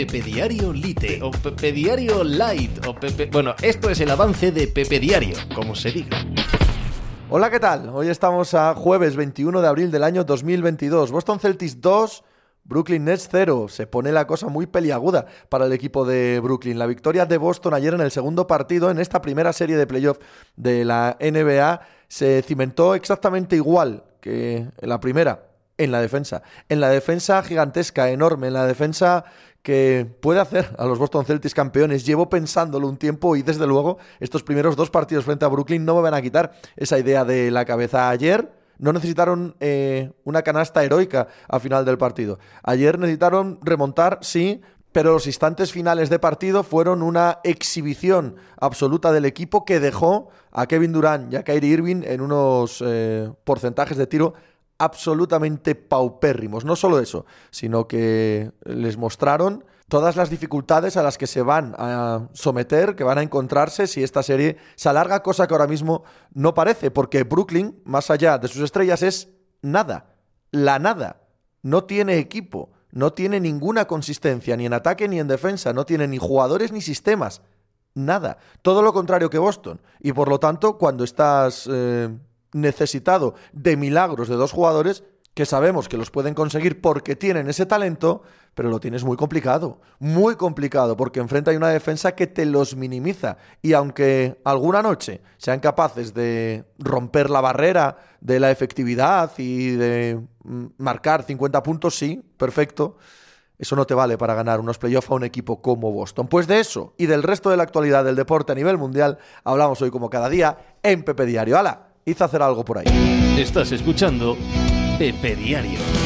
Pepe Diario Lite o Pepe Diario Light o Pepe... Bueno, esto es el avance de Pepe Diario, como se diga. Hola, ¿qué tal? Hoy estamos a jueves 21 de abril del año 2022. Boston Celtics 2, Brooklyn Nets 0. Se pone la cosa muy peliaguda para el equipo de Brooklyn. La victoria de Boston ayer en el segundo partido, en esta primera serie de playoff de la NBA, se cimentó exactamente igual que la primera, en la defensa. En la defensa gigantesca, enorme, en la defensa que puede hacer a los Boston Celtics campeones. Llevo pensándolo un tiempo y desde luego estos primeros dos partidos frente a Brooklyn no me van a quitar esa idea de la cabeza. Ayer no necesitaron eh, una canasta heroica al final del partido. Ayer necesitaron remontar, sí, pero los instantes finales de partido fueron una exhibición absoluta del equipo que dejó a Kevin Durant y a Kyrie Irving en unos eh, porcentajes de tiro absolutamente paupérrimos. No solo eso, sino que les mostraron todas las dificultades a las que se van a someter, que van a encontrarse si esta serie se alarga, cosa que ahora mismo no parece, porque Brooklyn, más allá de sus estrellas, es nada, la nada, no tiene equipo, no tiene ninguna consistencia, ni en ataque ni en defensa, no tiene ni jugadores ni sistemas, nada, todo lo contrario que Boston, y por lo tanto, cuando estás... Eh, necesitado de milagros de dos jugadores que sabemos que los pueden conseguir porque tienen ese talento, pero lo tienes muy complicado, muy complicado, porque enfrente hay una defensa que te los minimiza. Y aunque alguna noche sean capaces de romper la barrera de la efectividad y de mm, marcar 50 puntos, sí, perfecto. Eso no te vale para ganar unos playoffs a un equipo como Boston. Pues de eso y del resto de la actualidad del deporte a nivel mundial hablamos hoy como cada día en Pepe Diario. ¡Hala! Hizo hacer algo por ahí. Estás escuchando Pepe Diario.